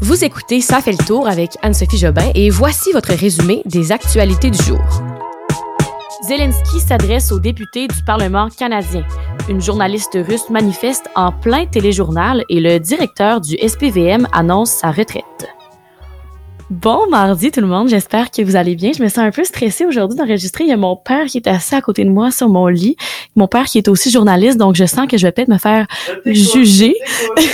Vous écoutez Ça fait le tour avec Anne-Sophie Jobin et voici votre résumé des actualités du jour. Zelensky s'adresse aux députés du Parlement canadien. Une journaliste russe manifeste en plein téléjournal et le directeur du SPVM annonce sa retraite. Bon mardi tout le monde, j'espère que vous allez bien. Je me sens un peu stressée aujourd'hui d'enregistrer. Il y a mon père qui est assis à côté de moi sur mon lit. Mon père qui est aussi journaliste, donc je sens que je vais peut-être me faire juger.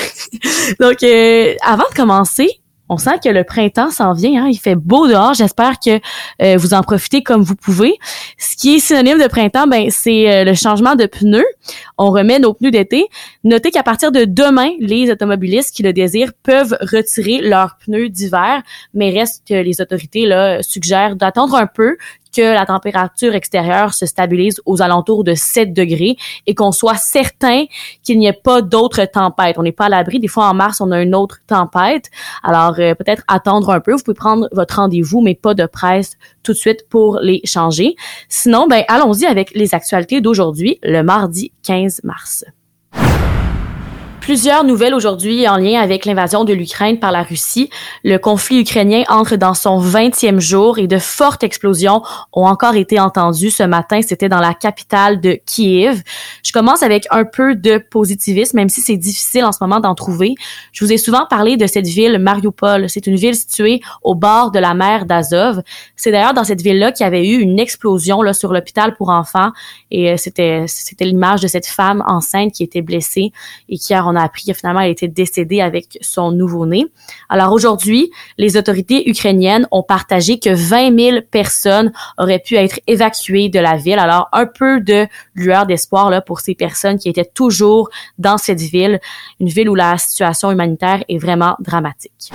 donc euh, avant de commencer, on sent que le printemps s'en vient. Hein? Il fait beau dehors. J'espère que euh, vous en profitez comme vous pouvez. Ce qui est synonyme de printemps, ben c'est euh, le changement de pneus. On remet nos pneus d'été. Notez qu'à partir de demain, les automobilistes qui le désirent peuvent retirer leurs pneus d'hiver, mais reste que les autorités là suggèrent d'attendre un peu que la température extérieure se stabilise aux alentours de 7 degrés et qu'on soit certain qu'il n'y ait pas d'autres tempêtes. On n'est pas à l'abri. Des fois, en mars, on a une autre tempête. Alors, euh, peut-être attendre un peu. Vous pouvez prendre votre rendez-vous, mais pas de presse tout de suite pour les changer. Sinon, ben, allons-y avec les actualités d'aujourd'hui, le mardi 15 mars. Plusieurs nouvelles aujourd'hui en lien avec l'invasion de l'Ukraine par la Russie. Le conflit ukrainien entre dans son 20e jour et de fortes explosions ont encore été entendues ce matin. C'était dans la capitale de Kiev. Je commence avec un peu de positivisme, même si c'est difficile en ce moment d'en trouver. Je vous ai souvent parlé de cette ville, Mariupol. C'est une ville située au bord de la mer d'Azov. C'est d'ailleurs dans cette ville-là qu'il y avait eu une explosion là, sur l'hôpital pour enfants. Et euh, c'était, c'était l'image de cette femme enceinte qui était blessée et qui a on a appris que finalement elle était décédée avec son nouveau-né. Alors aujourd'hui, les autorités ukrainiennes ont partagé que 20 000 personnes auraient pu être évacuées de la ville. Alors un peu de lueur d'espoir là pour ces personnes qui étaient toujours dans cette ville, une ville où la situation humanitaire est vraiment dramatique.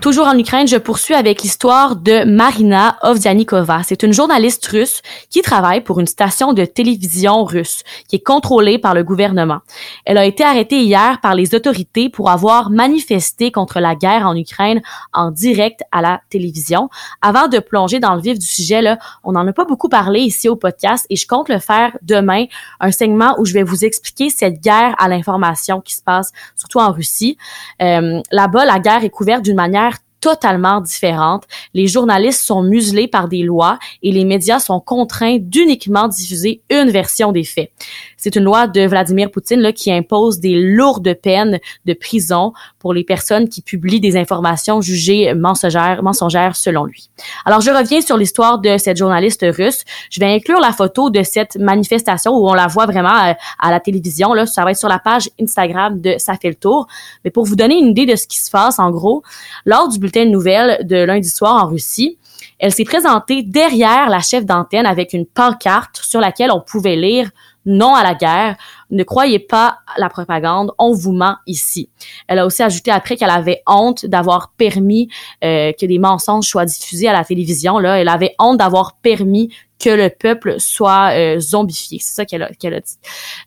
Toujours en Ukraine, je poursuis avec l'histoire de Marina Ovdianikova. C'est une journaliste russe qui travaille pour une station de télévision russe qui est contrôlée par le gouvernement. Elle a été arrêtée hier par les autorités pour avoir manifesté contre la guerre en Ukraine en direct à la télévision. Avant de plonger dans le vif du sujet, là, on n'en a pas beaucoup parlé ici au podcast et je compte le faire demain, un segment où je vais vous expliquer cette guerre à l'information qui se passe surtout en Russie. Euh, Là-bas, la guerre est couverte d'une manière totalement différente. Les journalistes sont muselés par des lois et les médias sont contraints d'uniquement diffuser une version des faits. C'est une loi de Vladimir Poutine là, qui impose des lourdes peines de prison pour les personnes qui publient des informations jugées mensongères, mensongères selon lui. Alors, je reviens sur l'histoire de cette journaliste russe. Je vais inclure la photo de cette manifestation où on la voit vraiment à, à la télévision. Là, ça va être sur la page Instagram de Ça fait le tour. Mais pour vous donner une idée de ce qui se passe, en gros, lors du bulletin de de lundi soir en Russie, elle s'est présentée derrière la chef d'antenne avec une pancarte sur laquelle on pouvait lire non à la guerre, ne croyez pas la propagande, on vous ment ici. Elle a aussi ajouté après qu'elle avait honte d'avoir permis euh, que des mensonges soient diffusés à la télévision. Là, elle avait honte d'avoir permis que le peuple soit euh, zombifié. C'est ça qu'elle a, qu'elle a dit.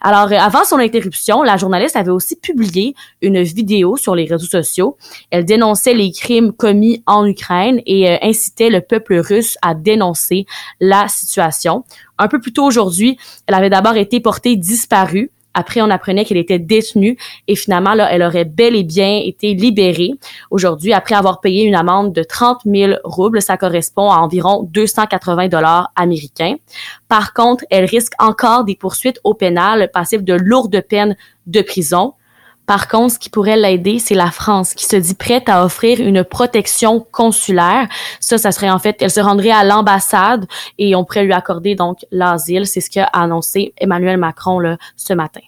Alors, euh, avant son interruption, la journaliste avait aussi publié une vidéo sur les réseaux sociaux. Elle dénonçait les crimes commis en Ukraine et euh, incitait le peuple russe à dénoncer la situation. Un peu plus tôt aujourd'hui, elle avait d'abord été portée disparue après, on apprenait qu'elle était détenue et finalement, elle aurait bel et bien été libérée aujourd'hui après avoir payé une amende de 30 000 roubles. Ça correspond à environ 280 dollars américains. Par contre, elle risque encore des poursuites au pénal passibles de lourdes peines de prison. Par contre, ce qui pourrait l'aider, c'est la France qui se dit prête à offrir une protection consulaire. Ça, ça serait en fait, elle se rendrait à l'ambassade et on pourrait lui accorder donc l'asile. C'est ce qu'a annoncé Emmanuel Macron là, ce matin.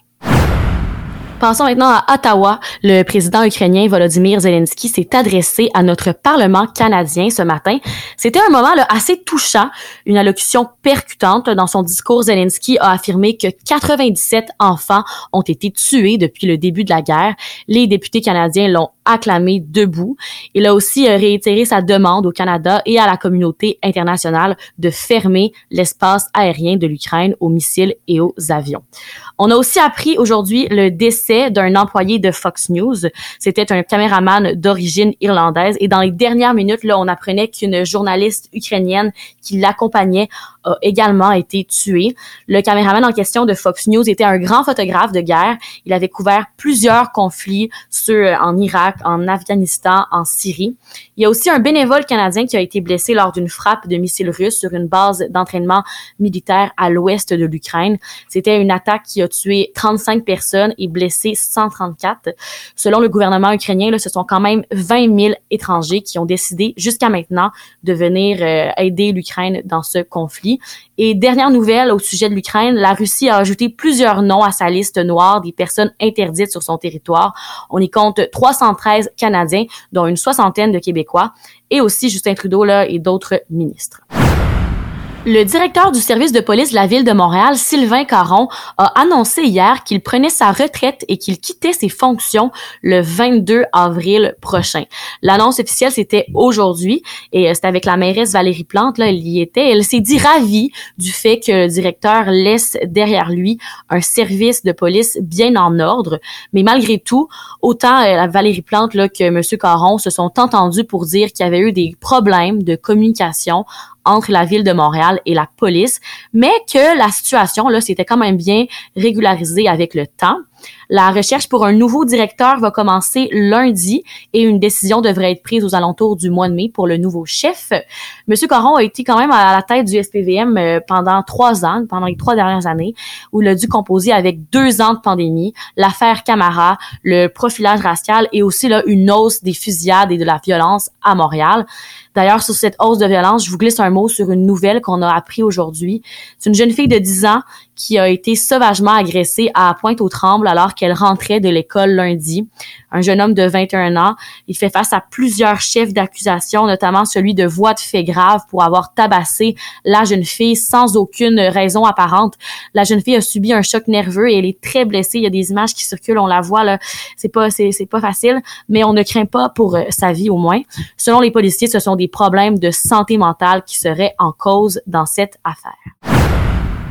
Passons maintenant à Ottawa. Le président ukrainien Volodymyr Zelensky s'est adressé à notre Parlement canadien ce matin. C'était un moment assez touchant, une allocution percutante. Dans son discours, Zelensky a affirmé que 97 enfants ont été tués depuis le début de la guerre. Les députés canadiens l'ont acclamé debout. Il a aussi euh, réitéré sa demande au Canada et à la communauté internationale de fermer l'espace aérien de l'Ukraine aux missiles et aux avions. On a aussi appris aujourd'hui le décès d'un employé de Fox News. C'était un caméraman d'origine irlandaise et dans les dernières minutes, là, on apprenait qu'une journaliste ukrainienne qui l'accompagnait a également été tuée. Le caméraman en question de Fox News était un grand photographe de guerre. Il avait couvert plusieurs conflits sur, en Irak, en Afghanistan, en Syrie. Il y a aussi un bénévole canadien qui a été blessé lors d'une frappe de missiles russes sur une base d'entraînement militaire à l'ouest de l'Ukraine. C'était une attaque qui a tué 35 personnes et blessé 134. Selon le gouvernement ukrainien, là, ce sont quand même 20 000 étrangers qui ont décidé jusqu'à maintenant de venir euh, aider l'Ukraine dans ce conflit. Et dernière nouvelle au sujet de l'Ukraine, la Russie a ajouté plusieurs noms à sa liste noire des personnes interdites sur son territoire. On y compte 313 Canadiens, dont une soixantaine de Québécois, et aussi Justin Trudeau là, et d'autres ministres. Le directeur du service de police de la ville de Montréal, Sylvain Caron, a annoncé hier qu'il prenait sa retraite et qu'il quittait ses fonctions le 22 avril prochain. L'annonce officielle, c'était aujourd'hui et euh, c'était avec la mairesse Valérie Plante, là, elle y était. Elle s'est dit ravie du fait que le directeur laisse derrière lui un service de police bien en ordre. Mais malgré tout, autant euh, Valérie Plante là, que M. Caron se sont entendus pour dire qu'il y avait eu des problèmes de communication entre la ville de Montréal et la police, mais que la situation là s'était quand même bien régularisée avec le temps. La recherche pour un nouveau directeur va commencer lundi et une décision devrait être prise aux alentours du mois de mai pour le nouveau chef. Monsieur Caron a été quand même à la tête du SPVM euh, pendant trois ans, pendant les trois dernières années, où il a dû composer avec deux ans de pandémie, l'affaire Camara, le profilage racial et aussi là, une hausse des fusillades et de la violence à Montréal. D'ailleurs, sur cette hausse de violence, je vous glisse un mot sur une nouvelle qu'on a appris aujourd'hui. C'est une jeune fille de 10 ans qui a été sauvagement agressée à Pointe-aux-Trembles alors qu'elle rentrait de l'école lundi. Un jeune homme de 21 ans, il fait face à plusieurs chefs d'accusation, notamment celui de voie de fait grave pour avoir tabassé la jeune fille sans aucune raison apparente. La jeune fille a subi un choc nerveux et elle est très blessée. Il y a des images qui circulent, on la voit là. C'est pas c'est, pas facile, mais on ne craint pas pour euh, sa vie au moins. Selon les policiers, ce sont des problèmes de santé mentale qui seraient en cause dans cette affaire.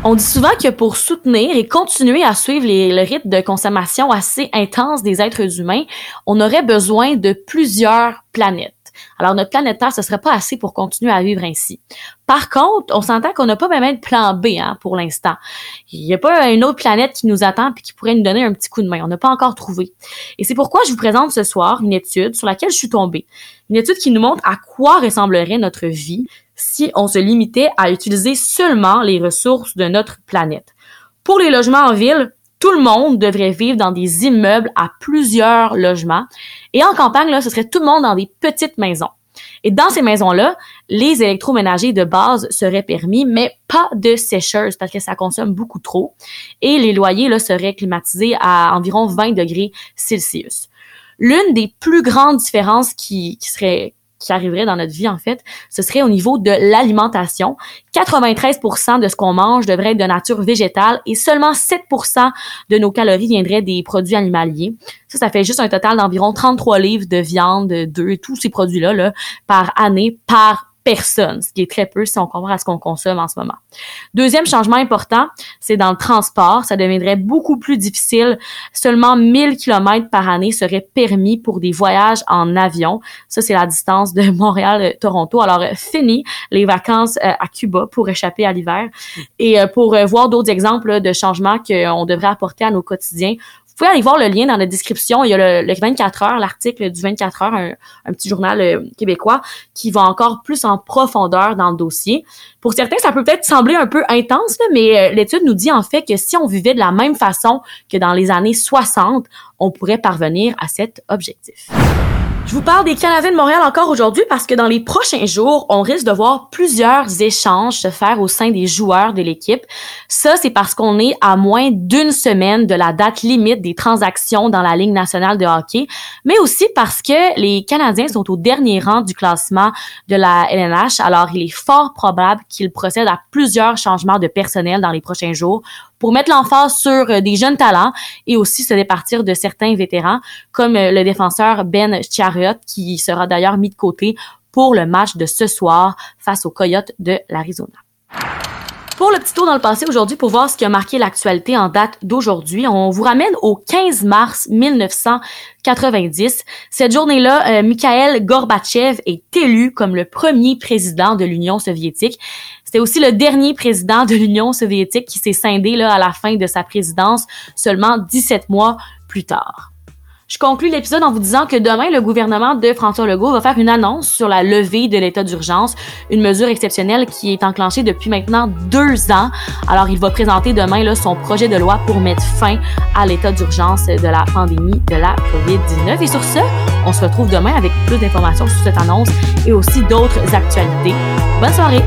On dit souvent que pour soutenir et continuer à suivre le rythme de consommation assez intense des êtres humains, on aurait besoin de plusieurs planètes. Alors, notre planète Terre, ce serait pas assez pour continuer à vivre ainsi. Par contre, on s'entend qu'on n'a pas même de plan B hein, pour l'instant. Il n'y a pas une autre planète qui nous attend et qui pourrait nous donner un petit coup de main. On n'a pas encore trouvé. Et c'est pourquoi je vous présente ce soir une étude sur laquelle je suis tombée. Une étude qui nous montre à quoi ressemblerait notre vie si on se limitait à utiliser seulement les ressources de notre planète. Pour les logements en ville, tout le monde devrait vivre dans des immeubles à plusieurs logements. Et en campagne, là, ce serait tout le monde dans des petites maisons. Et dans ces maisons-là, les électroménagers de base seraient permis, mais pas de sécheuse parce que ça consomme beaucoup trop. Et les loyers là, seraient climatisés à environ 20 degrés Celsius. L'une des plus grandes différences qui, qui serait qui arriverait dans notre vie, en fait, ce serait au niveau de l'alimentation. 93% de ce qu'on mange devrait être de nature végétale et seulement 7% de nos calories viendraient des produits animaliers. Ça, ça fait juste un total d'environ 33 livres de viande, d'œufs, tous ces produits-là, là, par année, par personne, ce qui est très peu si on compare à ce qu'on consomme en ce moment. Deuxième changement important, c'est dans le transport. Ça deviendrait beaucoup plus difficile. Seulement 1000 km par année seraient permis pour des voyages en avion. Ça, c'est la distance de Montréal-Toronto. Alors, fini les vacances euh, à Cuba pour échapper à l'hiver. Et euh, pour euh, voir d'autres exemples de changements qu'on devrait apporter à nos quotidiens, vous pouvez aller voir le lien dans la description. Il y a le, 24 heures, l'article du 24 heures, un, petit journal euh, québécois qui va encore plus en profondeur dans le dossier. Pour certains, ça peut peut-être sembler un peu intense, mais euh, l'étude nous dit en fait que si on vivait de la même façon que dans les années 60, on pourrait parvenir à cet objectif. Je vous parle des Canadiens de Montréal encore aujourd'hui parce que dans les prochains jours, on risque de voir plusieurs échanges se faire au sein des joueurs de l'équipe. Ça, c'est parce qu'on est à moins d'une semaine de la date limite des transactions dans la Ligue nationale de hockey, mais aussi parce que les Canadiens sont au dernier rang du classement de la LNH. Alors, il est fort probable qu'ils procèdent à plusieurs changements de personnel dans les prochains jours pour mettre l'emphase sur euh, des jeunes talents et aussi se départir de certains vétérans, comme euh, le défenseur Ben Chariot, qui sera d'ailleurs mis de côté pour le match de ce soir face aux Coyotes de l'Arizona. Pour le petit tour dans le passé aujourd'hui, pour voir ce qui a marqué l'actualité en date d'aujourd'hui, on vous ramène au 15 mars 1990. Cette journée-là, euh, Mikhail Gorbatchev est élu comme le premier président de l'Union soviétique. C'était aussi le dernier président de l'Union soviétique qui s'est scindé là, à la fin de sa présidence, seulement 17 mois plus tard. Je conclus l'épisode en vous disant que demain, le gouvernement de François Legault va faire une annonce sur la levée de l'état d'urgence, une mesure exceptionnelle qui est enclenchée depuis maintenant deux ans. Alors, il va présenter demain là, son projet de loi pour mettre fin à l'état d'urgence de la pandémie de la COVID-19. Et sur ce, on se retrouve demain avec plus d'informations sur cette annonce et aussi d'autres actualités. Bonne soirée!